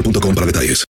boostmobile.com para detalles.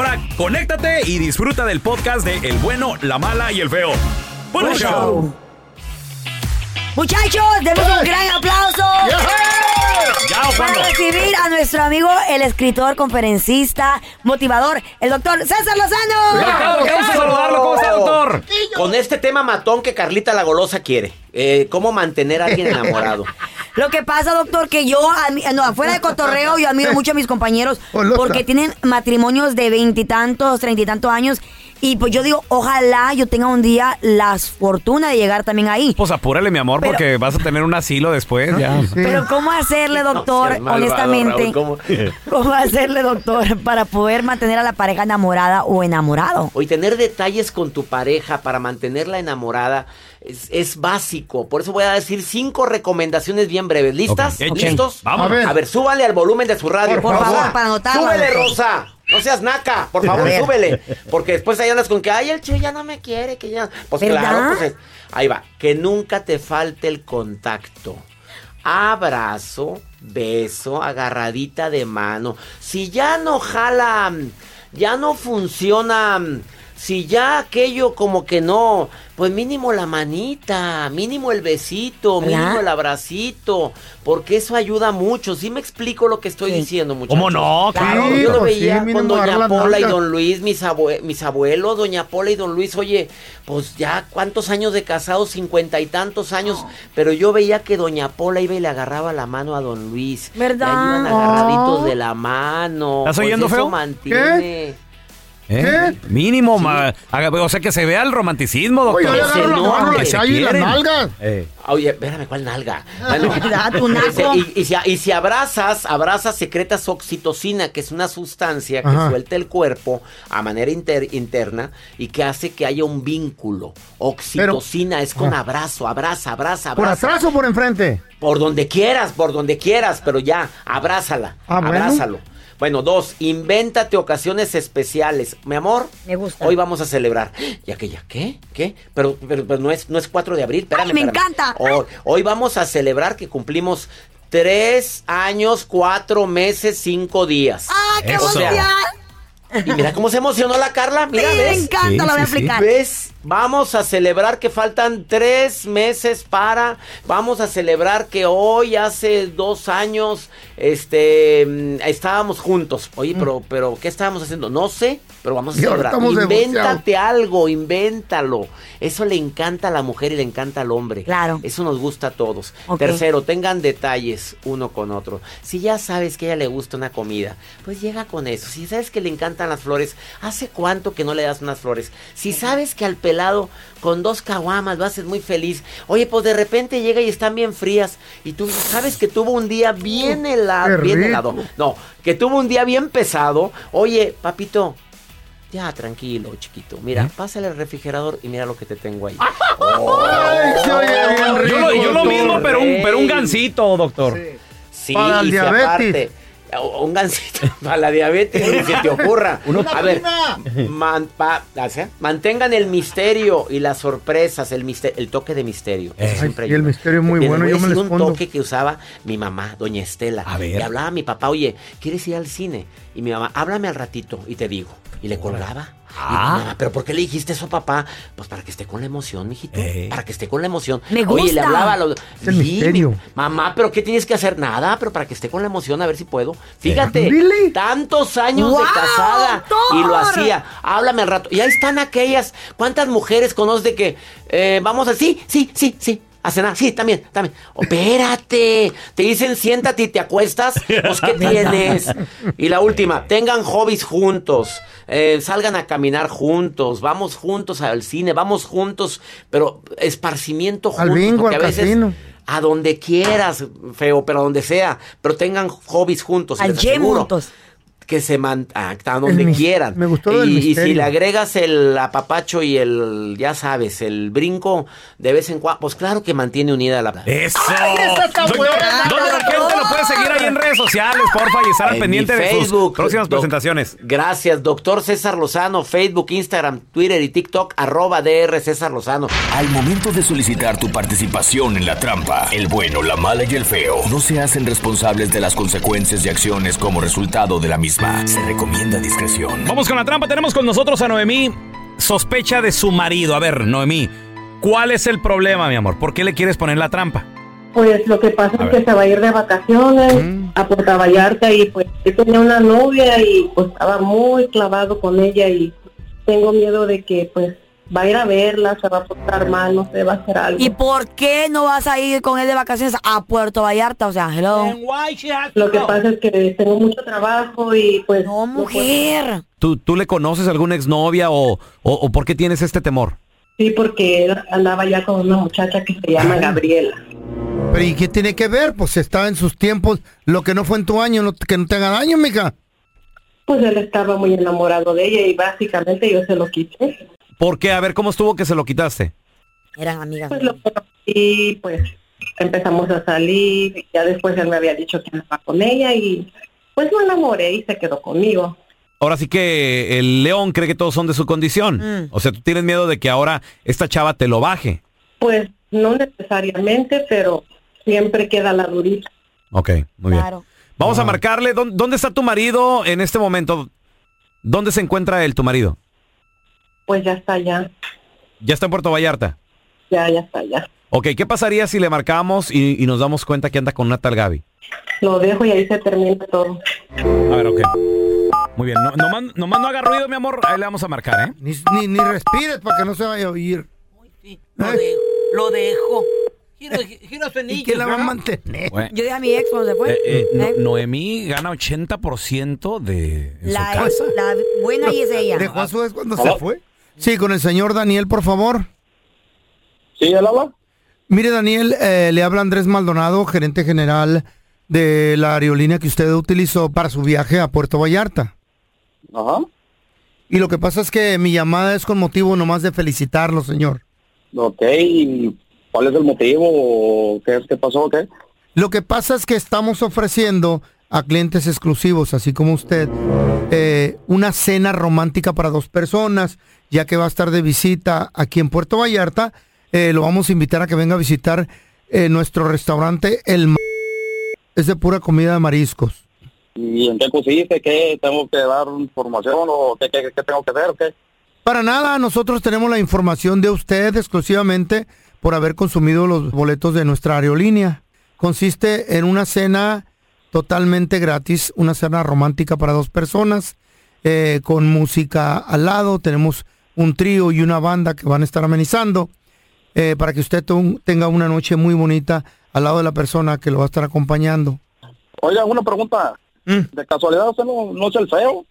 conéctate y disfruta del podcast de El bueno, la mala y el feo. ¡Buen Buen show! show. Muchachos, demos un gran aplauso Ya, para recibir a nuestro amigo, el escritor, conferencista, motivador, el doctor César Lozano. Doctor, qué gusto saludarlo. ¿Cómo está, doctor? Con este tema matón que Carlita la golosa quiere. Eh, ¿Cómo mantener a alguien enamorado? Lo que pasa, doctor, que yo, no, afuera de cotorreo, yo admiro mucho a mis compañeros porque tienen matrimonios de veintitantos, treinta y tantos años. Y pues yo digo, ojalá yo tenga un día la fortuna de llegar también ahí. Pues apúrale, mi amor, Pero- porque vas a tener un asilo después. Ya. Pero ¿cómo hacerle, doctor, seas malvado, honestamente? Raúl, ¿cómo? ¿Cómo hacerle, doctor, para poder mantener a la pareja enamorada o enamorado? Hoy tener detalles con tu pareja para mantenerla enamorada es, es básico. Por eso voy a decir cinco recomendaciones bien breves. ¿Listas? Ok. ¿Listos? Vamos. A ver. A ver, súbale al volumen de su radio. Por favor, para anotarlo, Súbele, doctor. Rosa. No seas naca, por favor, súbele. Porque después ahí andas con que, ay, el chido ya no me quiere, que ya. Pues ¿Verdad? claro, pues es- ahí va. Que nunca te falte el contacto. Abrazo, beso, agarradita de mano. Si ya no jala, ya no funciona, si ya aquello como que no, pues mínimo la manita, mínimo el besito, ¿Verdad? mínimo el abracito, porque eso ayuda mucho. ¿Sí me explico lo que estoy Sí. diciendo, muchachos? ¿Cómo no? Claro, Sí, yo lo pues sí, veía con doña Pola y don Luis, mis, abue- mis abuelos, doña Pola y don Luis, oye, pues ya cuántos años de casados, cincuenta y tantos años, pero yo veía que doña Pola iba y le agarraba la mano a don Luis. ¿Verdad? Y ahí iban agarraditos de la mano. ¿Estás Pues oyendo, eso feo? mantiene. ¿Eh? Mínimo, ma- haga- o sea, que se vea el romanticismo, Oye, doctor. yo le agarro la no, mano, y las nalgas. Eh. Oye, espérame, ¿cuál nalga? Bueno, y, y si, y si abrazas, abrazas, secretas oxitocina, que es una sustancia que Ajá. suelta el cuerpo a manera inter- interna y que hace que haya un vínculo. Oxitocina es con Ajá. abrazo, abraza, abraza, ¿Por abraza. atrás o por enfrente? Por donde quieras, por donde quieras, pero ya, abrázala, Ah, abrázalo. Bueno, dos, invéntate ocasiones especiales. Mi amor, Me gusta. hoy vamos a celebrar. ¿Ya que ya? ¿Qué? ¿Qué? Pero, pero, pero no, es, no es 4 de abril, espérame. Ay, me espérame. encanta. Hoy, hoy vamos a celebrar que cumplimos tres años, cuatro meses, cinco días. ¡Ah, qué emoción! Y mira cómo se emocionó la Carla. Mira, Sí, me ¿ves? encanta, Sí, lo voy a sí, sí. explicar. ¿Ves? Vamos a celebrar que faltan tres meses para. Vamos a celebrar que hoy, hace dos años, este, mm, estábamos juntos. Oye, pero, pero, ¿qué estábamos haciendo? No sé, pero vamos a celebrar. Invéntate algo, invéntalo. Eso le encanta a la mujer y le encanta al hombre. Claro. Eso nos gusta a todos. Tercero, tengan detalles uno con otro. Si ya sabes que a ella le gusta una comida, pues llega con eso. Si sabes que le encantan las flores, ¿hace cuánto que no le das unas flores? Si sabes que al pelado con dos caguamas lo haces muy feliz, oye, pues de repente llega y están bien frías y tú sabes que tuvo un día bien helado, bien helado. No, que tuvo un día bien pesado. Oye, papito, ya, tranquilo, chiquito. Mira, pásale al refrigerador y mira lo que te tengo ahí. Ay, se oye bien rico. Yo lo, yo lo tú. mismo, pero un, pero un gansito, doctor. Sí, Para el y diabetes. aparte, o- un gansito para la diabetes, ni se te ocurra. A ver, man- pa- sea, mantengan el misterio y las sorpresas, el misterio, el toque de misterio. Eh. siempre Ay, y el misterio es muy bueno, yo me lo un toque que usaba mi mamá, doña Estela. A ver. Y hablaba a mi papá, oye, ¿quieres ir al cine? Y mi mamá, háblame al ratito y te digo. Y le colgaba. Y Ah. pero ¿por qué le dijiste eso a papá? Pues para que esté con la emoción, mijito. Eh. Para que esté con la emoción. Me Oye, le hablaba a los. Es el Sí, misterio. mi- Mamá, pero ¿qué tienes que hacer? Nada, pero para que esté con la emoción, a ver si puedo. Fíjate, Really? tantos años de ¡Wow, casada doctor! y lo hacía. Háblame al rato. Y ahí están aquellas. ¿Cuántas mujeres conoces de que eh, vamos a. Sí, sí, sí, sí. A cenar, sí, también, también. Espérate, te dicen siéntate y te acuestas, pues ¿qué tienes? Y la última, tengan hobbies juntos, eh, salgan a caminar juntos, vamos juntos al cine, vamos juntos, pero esparcimiento Al juntos, bingo, porque al a veces casino. a donde quieras, feo, pero a donde sea, pero tengan hobbies juntos. Al gym juntos. Que se mantengan a donde El quieran. me gustó y, y si le agregas el apapacho y el, ya sabes, el brinco de vez en cuando, pues claro que mantiene unida la... ¡Eso! esa está buena, ¿Dónde la gente lo puede seguir ahí en redes sociales, porfa? Y estar al En pendiente mi de sus Facebook, próximas presentaciones. Gracias, doctor César Lozano, Facebook, Instagram, Twitter y TikTok, arroba DR César Lozano. Al momento de solicitar tu participación en la trampa, el bueno, la mala y el feo no se hacen responsables de las consecuencias y acciones como resultado de la misma. Se recomienda discreción. Vamos con la trampa. Tenemos con nosotros a Noemí. Sospecha de su marido. A ver, Noemí, ¿cuál es el problema, mi amor? ¿Por qué le quieres poner la trampa? Pues lo que pasa A es ver. que se va a ir de vacaciones Mm. a Puerto Vallarta y pues yo tenía una novia y pues estaba muy clavado con ella y tengo miedo de que pues va a ir a verla, se va a portar mal, no sé, va a hacer algo. ¿Y por qué no vas a ir con él de vacaciones a Puerto Vallarta? O sea, hello. Lo que pasa es que tengo mucho trabajo y pues... No, no puedo- mujer. ¿Tú, tú le conoces a alguna exnovia o, o, o por qué tienes este temor? Sí, porque él andaba ya con una muchacha que se llama Gabriela. Pero ¿y qué tiene que ver? Pues estaba en sus tiempos. Lo que no fue en tu año, no- que no te haga daño, mija. Pues él estaba muy enamorado de ella y básicamente yo se lo quité. ¿Por qué? A ver, ¿cómo estuvo que se lo quitaste? Eran amigas. Pues lo conocí, pues empezamos a salir, y ya después él me había dicho que andaba con ella y pues me enamoré y se quedó conmigo. Ahora sí que el león cree que todos son de su condición. Mm. O sea, tú tienes miedo de que ahora esta chava te lo baje. Pues no necesariamente, pero siempre queda la durita. Ok, muy bien. Claro. Vamos a marcarle. ¿Dó- ¿Dónde está tu marido en este momento? ¿Dónde se encuentra él, tu marido? Pues ya está, ya, Ya está en Puerto Vallarta. ya, ya está, ya. Ok, ¿qué pasaría si le marcamos y, y nos damos cuenta que anda con una tal Gaby? Lo dejo y ahí se termina todo. A ver, ok. Muy bien. No, nomás, nomás no haga ruido, mi amor. Ahí le vamos a marcar, ¿eh? Ni, ni, ni respires para que no se vaya a oír. Lo, ¿Eh? de- lo dejo. Giro, giro su ¿Y anillo, quién la va a mantener? Bueno, Yo dije a mi ex cuando se fue. eh, eh, No- ¿Eh? Noemí gana 80% de en la, su casa. la buena y es ella. ¿Dejó a su ex cuando se fue? Sí, con el señor Daniel, por favor. Sí, él habla. Mire, Daniel, eh, le habla Andrés Maldonado, gerente general de la aerolínea que usted utilizó para su viaje a Puerto Vallarta. Ajá. Y lo que pasa es que mi llamada es con motivo nomás de felicitarlo, señor. Ok, ¿y ¿cuál es el motivo? o ¿Qué es que pasó? ¿Qué? Lo que pasa es que estamos ofreciendo a clientes exclusivos, así como usted, eh, una cena romántica para dos personas, ya que va a estar de visita aquí en Puerto Vallarta. Eh, lo vamos a invitar a que venga a visitar eh, nuestro restaurante El Es de pura comida de mariscos. ¿Y en qué consiste? ¿Qué tengo que dar información o qué, qué, qué tengo que hacer? o ¿Qué? Para nada, nosotros tenemos la información de usted exclusivamente por haber consumido los boletos de nuestra aerolínea. Consiste en una cena totalmente gratis, una cena romántica para dos personas, eh, con música al lado. Tenemos un trío y una banda que van a estar amenizando eh, para que usted tenga una noche muy bonita al lado de la persona que lo va a estar acompañando. Oiga, una pregunta. ¿De casualidad usted no, no es el feo?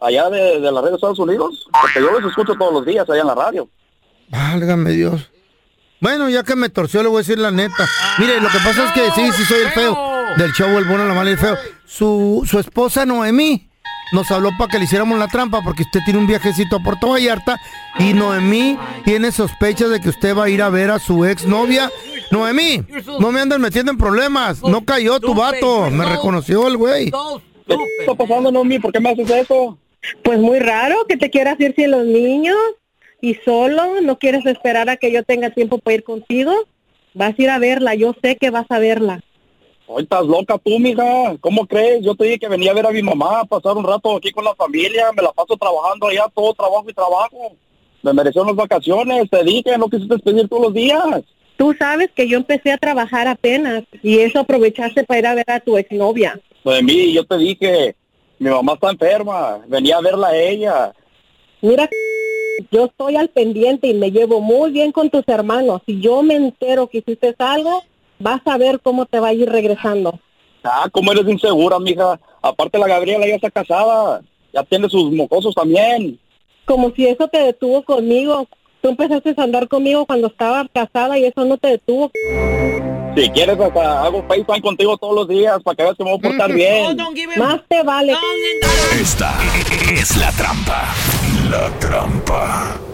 Allá de, de la red de Estados Unidos. Porque yo los escucho todos los días allá en la radio. Válgame Dios. Bueno, ya que me torció, le voy a decir la neta. Mire, lo que pasa es que sí, sí soy el feo. Del show El Bueno, la Mala y el Feo. Su, su esposa Noemí nos habló para que le hiciéramos la trampa porque usted tiene un viajecito a Puerto Vallarta y Noemí tiene sospechas de que usted va a ir a ver a su exnovia. Noemí, no me anden metiendo en problemas. No cayó tu vato. Me reconoció el güey. ¿Qué está pasando, Nomi? ¿Por qué me haces eso? Pues muy raro que te quieras ir sin los niños y solo, no quieres esperar a que yo tenga tiempo para ir contigo. Vas a ir a verla, yo sé que vas a verla. Hoy estás loca tú, mija. ¿Cómo crees? Yo te dije que venía a ver a mi mamá, a pasar un rato aquí con la familia. Me la paso trabajando allá, todo trabajo y trabajo. Me mereció unas vacaciones. Te dije, no quisiste pedir todos los días. Tú sabes que yo empecé a trabajar apenas y eso aprovechaste para ir a ver a tu exnovia. De mí, yo te dije, mi mamá está enferma. Venía a verla a ella. Mira, yo estoy al pendiente y me llevo muy bien con tus hermanos. Si yo me entero que hiciste algo, vas a ver cómo te va a ir regresando. Ah, cómo eres insegura, mija. Aparte la Gabriela ya está casada. Ya tiene sus mocosos también. Como si eso te detuvo conmigo. Tú empezaste a andar conmigo cuando estaba casada y eso no te detuvo. Si quieres, hasta hago FaceTime contigo todos los días para que veas que me voy a portar bien. Más te vale. Esta es la trampa. La trampa.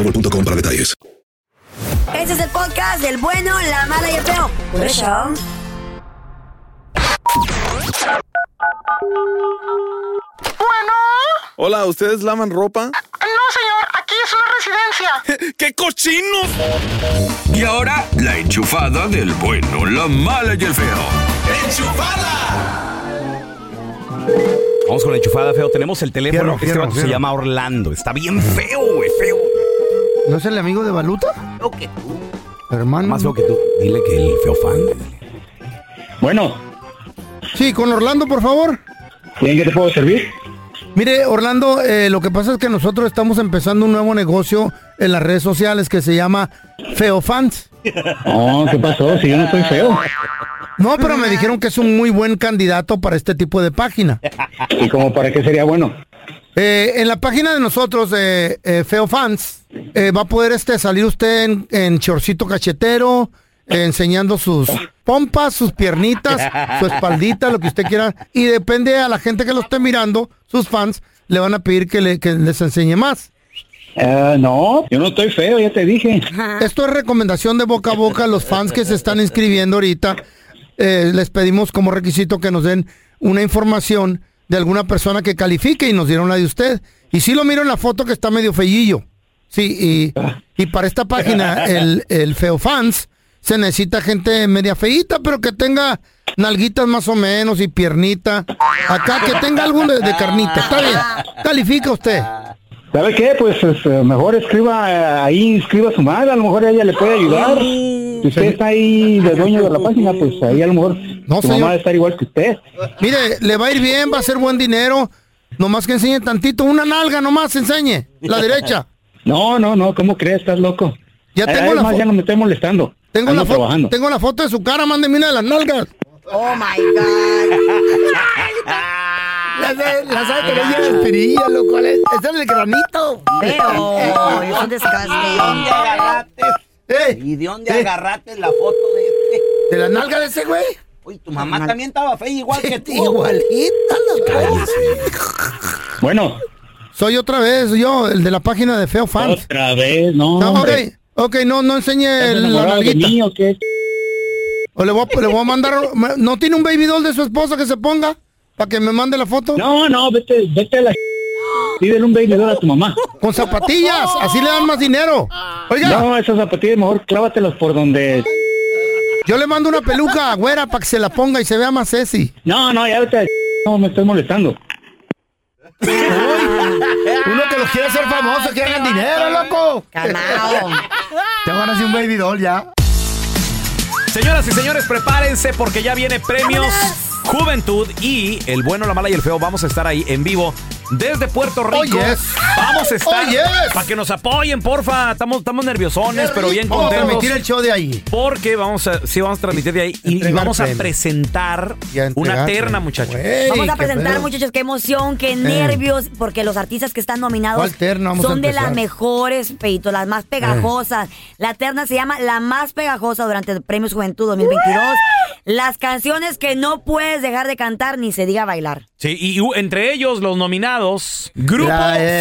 boostmobile.com para detalles. Este es el podcast del bueno, la mala y el feo. Por eso. Hola, ¿ustedes lavan ropa? No, señor, aquí es una residencia. ¡Qué cochinos! Y ahora, la enchufada del bueno, la mala y el feo. Vamos con la enchufada, feo. Tenemos el teléfono. Fierro, este fierro, vato se fierro. llama Orlando. Está bien feo, güey, feo. ¿No es el amigo de Baluta? Lo que tú. Hermano. Más feo que tú. Dile que el feo fan. dile. Bueno, Sí, con Orlando, por favor. ¿en qué te puedo servir? Mire, Orlando, eh, lo que pasa es que nosotros estamos empezando un nuevo negocio en las redes sociales que se llama Feofans. Oh, ¿qué pasó? Si yo no soy feo. No, pero me dijeron que es un muy buen candidato para este tipo de página. ¿Y como para qué sería bueno? Eh, en la página de nosotros, de eh, Feofans, eh, va a poder este salir usted en, en chorcito cachetero, eh, enseñando sus pompas, sus piernitas, su espaldita, lo que usted quiera. Y depende a la gente que lo esté mirando, sus fans, le van a pedir que, le- que les enseñe más. Eh, no, yo no estoy feo, ya te dije. Esto es recomendación de boca a boca. Los fans que se están inscribiendo ahorita, eh, les pedimos como requisito que nos den una información de alguna persona que califique y nos dieron la de usted. Y sí lo miro en la foto que está medio fellillo. Sí, y, y para esta página, el, el Feo Fans, se necesita gente media feíta, pero que tenga nalguitas más o menos y piernita. Acá, que tenga algo de, de carnita. Está bien. Califica usted. ¿Sabe qué? Pues es, eh, mejor escriba eh, ahí, escriba su madre, a lo mejor ella le puede ayudar. Si usted está ahí de dueño de la página, pues ahí a lo mejor No, su señor. mamá va a estar igual que usted. Mire, le va a ir bien, va a ser buen dinero. Nomás que enseñe tantito, una nalga nomás enseñe, la derecha. No, no, no, ¿cómo crees? Estás loco. Ya tengo la además, fo- ya no me estoy molestando. Tengo la, foto, trabajando. tengo la foto de su cara, mándeme una de las nalgas. Oh my God. La, de- la sabe que le lleva espirilla, loco. Ese es el granito. You're so disgusting. Eh, ¿Y de dónde eh, agarraste la foto de este? ¿De la nalga de ese güey? Uy, tu mamá también estaba fea igual que tú. Igualita, loco. Bueno, Soy otra vez yo, el de la página de Feo Fans. otra vez, no. No, ok, hombre. ok, no, no enseñe ¿Estás el- la de nalguita. mí o qué? O le voy, a, le voy a mandar, ¿no tiene un baby doll de su esposa que se ponga? Para que me mande la foto. No, no, vete, vete a la... Pídele un baby doll a tu mamá. Con zapatillas, así le dan más dinero. Oiga, No, esas zapatillas mejor clávatelas por donde... yo le mando una peluca güera para que se la ponga y se vea más sexy. No, no, ya vete a... No, me estoy molestando. Uno que los quiere hacer famosos, que hagan dinero, loco. Calmao. Te van a hacer un baby doll ya. Señoras y señores, prepárense porque ya viene premios Juventud y el bueno, la mala y el feo. Vamos a estar ahí en vivo desde Puerto Rico. Oh, yes. Vamos a estar Oh, yes. para que nos apoyen, porfa. Estamos, estamos nerviosones, pero bien Vamos a contentos. transmitir el show de ahí. Porque vamos a, sí, vamos a transmitir de ahí y, vamos a presentar Y a entregar una terna, muchachos. Vamos a presentar, pedo. muchachos, qué emoción, qué nervios, porque los artistas que están nominados ¿Cuál terna vamos a son de las mejores, Peito, las más pegajosas. La terna se llama La Más Pegajosa durante el Premios Juventud 2022. Las canciones que no puedes dejar de cantar ni se diga bailar. Sí, y entre ellos los nominados, Grupo Ya, eh,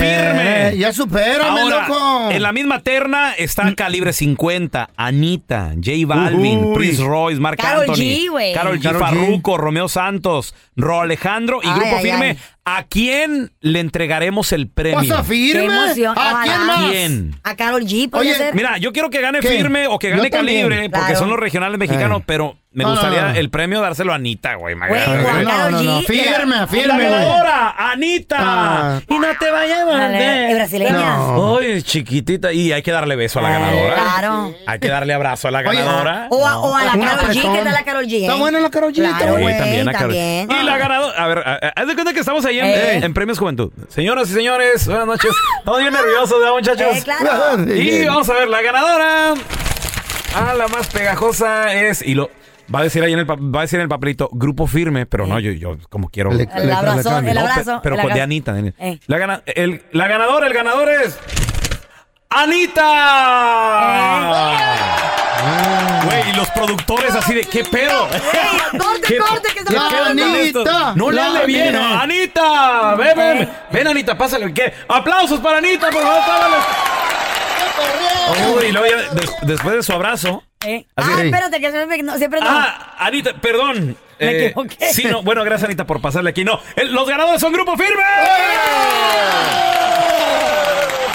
Firme. Ya supérame, Ahora, loco. en la misma terna está Calibre 50, Anita, J Balvin, Uy. Prince Royce, Marc Anthony, G. Karol G. Farruko, Romeo Santos, Ro Alejandro y Ay, Grupo ay, Firme. ay. ¿A quién le entregaremos el premio? ¿Vas a firme? Qué emoción. ¿A Ojalá. quién más? ¿Quién? A Carol G, Oye, ser. Mira, yo quiero que gane ¿Qué? Firme o que Yo gane también. Calibre, porque Claro. son los regionales mexicanos, Eh. pero me No, no, gustaría no. el premio dárselo a Anita, güey. my Güey, God. Juan No, Karol no, no. G, Firme, La firme, güey. ganadora, Anita. Ah. Y no te vayas a Dale, ¿es brasileña? No. Ay, chiquitita. Y hay que darle beso a la ganadora. Claro. Hay que darle abrazo a la Oye, ganadora. O a, o a la Carol G, apretón. ¿qué tal la Carol G? eh? Está buena la Karol G, Claro, güey, también, a Carol. también. Y la ganadora, a ver, a- a- haz de cuenta que estamos ahí en, Eh. en Premios Juventud. Señoras y señores, buenas noches. Estamos bien nerviosos, ¿verdad, muchachos? Eh, claro. Y vamos a ver, la ganadora. Ah, la más pegajosa es. Y lo. Va a decir ahí en el, va a decir en el papelito, grupo firme, pero no, yo, yo como quiero. Le- El abrazo, el No, abrazo. pero el con de. Anita. Eh. La, gana, el, la ganadora, el ganador es. ¡Anita! Güey, y los productores así de ¿qué pedo? ¡Ey, corte, ¿Qué- corte! que ¿Qué está pedo con Anita! No le hable bien. Anita. ¿no? Anita, ven, ven. Ven, Anita, pásale. ¿Qué? Aplausos para Anita, por favor, págale. Uy, y luego ya des- después de su abrazo. Eh. Así- Ah, espérate, que siempre no. Siempre no. Ah, Anita, perdón. Me Eh, equivoqué. Sí, no, bueno, gracias Anita por pasarle aquí. No, el- los ganadores son Grupo Firme.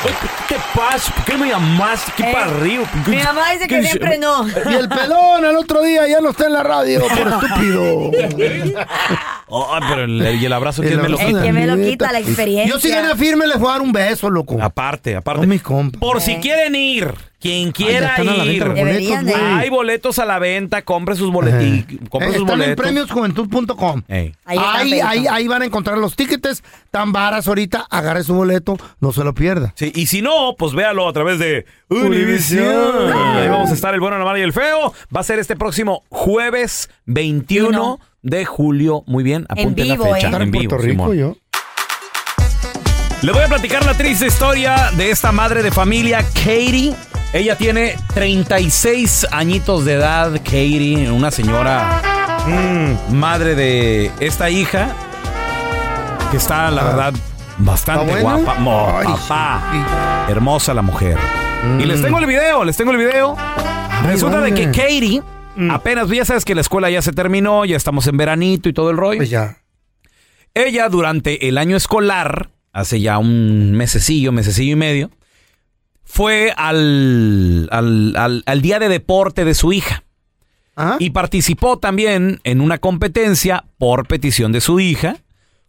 Oye, ¿Qué te pasa? ¿Por qué me llamaste? ¿Qué Eh, para arriba? Mi mamá dice que ¿Qué- siempre no. Y el pelón el otro día ya no está en la radio por estúpido. Oh, pero el, y el abrazo, ¿quién me lo El quita? que me lo quita, la experiencia. Yo si gana firme les voy a dar un beso, loco. Aparte, aparte. Son mis compas. Por si Eh. quieren ir, quien quiera ir. boletos. Hay boletos a la venta, compre sus boletos. Compre Eh, sus Están en boletos. premiosjuventud.com. Ey. Ahí Ahí, ahí, ahí van a encontrar los tickets tan varas ahorita. Agarre su boleto, no se lo pierda. Sí, y si no, pues véalo a través de Univision. Ahí vamos a estar el bueno, la mala y el feo. Va a ser este próximo jueves 21 de julio. Muy bien, apunten vivo, la fecha. ¿eh? Estar en vivo, Puerto Rico Simón. yo. Le voy a platicar la triste historia de esta madre de familia, Katie. Ella tiene 36 añitos de edad, Katie, una señora mm, madre de esta hija, que está, la verdad, bastante guapa. Mo, Ay, papá, sí. hermosa la mujer. Y les tengo el video, les tengo el video. Resulta de que vale. Katie, apenas, ya sabes que la escuela ya se terminó, ya estamos en veranito y todo el rollo. Pues ya. ella durante el año escolar, hace ya un mesecillo, mesecillo y medio, fue al, al, al- al día de deporte de su hija. Y participó también en una competencia por petición de su hija.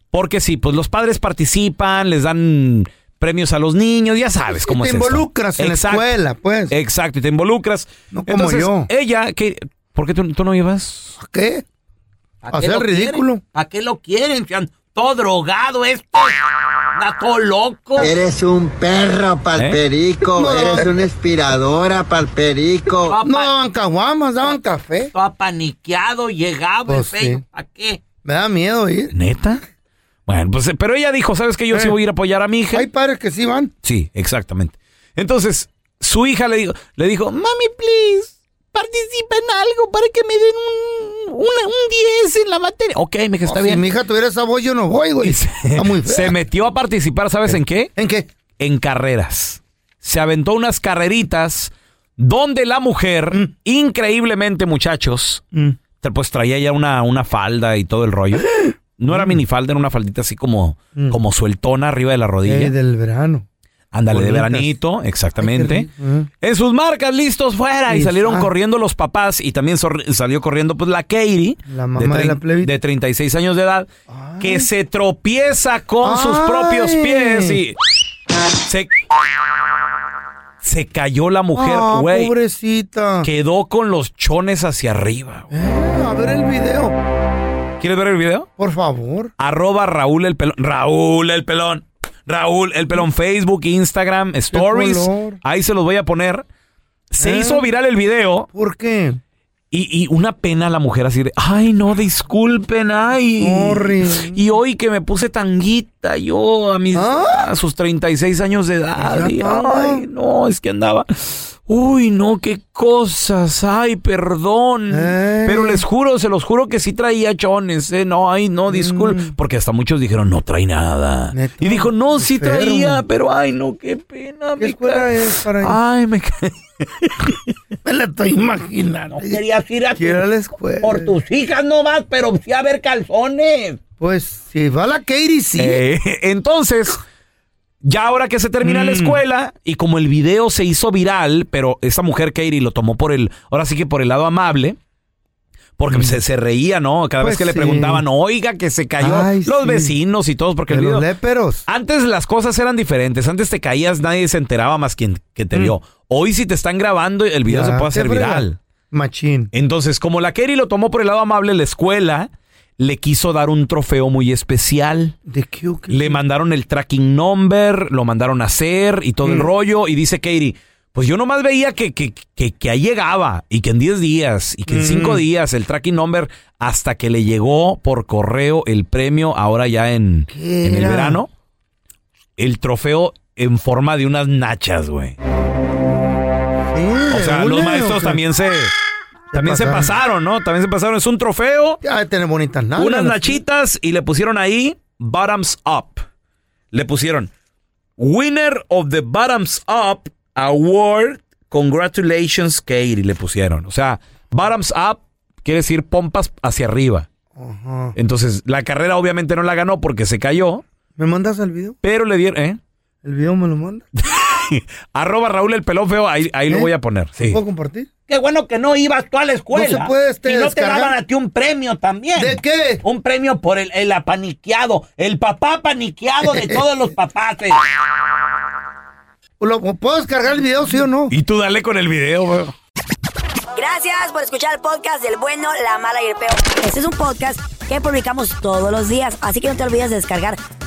Porque sí, pues los padres participan, les dan premios a los niños, ya sabes cómo te es esto. involucras en la escuela, pues. Exacto, y te involucras. No como yo. Ella, ¿qué? ¿Por qué tú, tú no llevas? ¿A qué? ¿A Hacer lo ridículo. quieren? ¿A qué lo quieren? Todo drogado esto. Está todo loco. Eres un perro palperico, No. eres una inspiradora palperico. No daban caguamas, daban café. Todo apaniqueado, llegaba Pues el feo. sí. ¿A qué? Me da miedo ir. ¿Neta? Bueno, pues, eh, pero ella dijo, ¿sabes qué? Yo sí Eh. voy a ir a apoyar a mi hija. Hay padres que sí van. Sí, exactamente. Entonces, su hija le dijo, le dijo, mami, please, participa en algo para que me den un, una- un 10 en la materia. Ok, me está Oh, bien. Si mi hija tuviera esa voz, yo no voy, güey. Está muy fea. Se metió a participar, ¿sabes en qué? ¿En qué? En carreras. Se aventó unas carreritas donde la mujer, Mm. increíblemente, muchachos, tra- pues traía ya una, una falda y todo el rollo. No Mm. era minifalda, era una faldita así como, como sueltona arriba de la rodilla. Eh, del verano. Ándale, de veranito, exactamente. Ay. En sus marcas, listos fuera. Y Y- salieron ah. corriendo los papás y también salió corriendo pues la Katie. La mamá de trein- la plebita. de 36 años de edad. Que se tropieza con sus propios pies y se, se cayó la mujer, Ah, güey. pobrecita. Quedó con los chones hacia arriba. Eh, a ver el video. ¿Quieres ver el video? Por favor. Arroba Raúl el pelón. Raúl el pelón. Raúl el pelón. Facebook, Instagram, Stories. Ahí se los voy a poner. Se ¿Eh? hizo viral el video. ¿Por qué? Y, y una pena la mujer así de, ay, no, disculpen, ay. Sorry. Y hoy que me puse tanguita yo a mis a sus 36 años de edad. Y, ay, no, es que andaba. Uy, no, qué cosas. Ay, perdón. Ey. Pero les juro, se los juro que sí traía chones. ¿eh? No, ay, no, disculpen. Porque hasta muchos dijeron, no trae nada. Mm. Neta, Y dijo, no, sí enfermo. traía, pero ay, no, qué pena. ¿Qué me escuela es para ir? Ay, me cae. Me la estoy imaginando. Querías ir a tu- a la escuela. por tus hijas nomás, pero sí a ver calzones. Pues si va la Katie, sí. Eh, entonces, ya ahora que se termina la Mm. escuela y como el video se hizo viral, pero esa mujer Katie lo tomó por el, ahora sí que por el lado amable. Porque se, se reía, ¿no? Cada Mm. Pues vez que le sí. preguntaban, oiga, que se cayó Ay, los sí. vecinos y todos, porque el De los video... léperos. Antes las cosas eran diferentes. Antes te caías, nadie se enteraba más quien que te Mm. vio. Hoy si te están grabando, el video Ya, se puede qué hacer viral. Machín. Entonces, como la Kerry lo tomó por el lado amable, la escuela le quiso dar un trofeo muy especial. ¿De qué? o qué? Le mandaron el tracking number, lo mandaron a hacer y todo el Mm. rollo. Y dice Katie, pues yo nomás veía que, que, que, que ahí llegaba y que en 10 días y que en Mm. 5 días el tracking number hasta que le llegó por correo el premio ahora ya en, ¿Qué en el era? verano. El trofeo en forma de unas nachas, güey. Sí, O sea, los maestros también se... También se pasaron. ¿no? También se pasaron. Es un trofeo Ya tener bonitas nalgas. unas nachitas y le pusieron ahí Bottoms Up. Le pusieron Winner of the Bottoms Up Award. Congratulations, Katie. Le pusieron. O sea, Bottoms Up quiere decir pompas hacia arriba. Ajá. Entonces, la carrera obviamente no la ganó porque se cayó, ¿Me mandas el video? pero le dieron, ¿eh? ¿El video me lo manda? Arroba Raúl el pelón feo, ahí, ahí lo ¿Eh? voy a poner. Sí. ¿Puedo compartir? Qué bueno que no ibas tú a la escuela. No se puede, este, y no te descargar. daban a ti un premio también. ¿De qué? Un premio por el, el apaniqueado. El papá paniqueado de todos los papás. eh. ¿Lo- ¿Puedo descargar el video, sí o no? Y tú dale con el video, güey. Gracias por escuchar el podcast del bueno, la mala y el peor. Este es un podcast que publicamos todos los días, así que no te olvides de descargar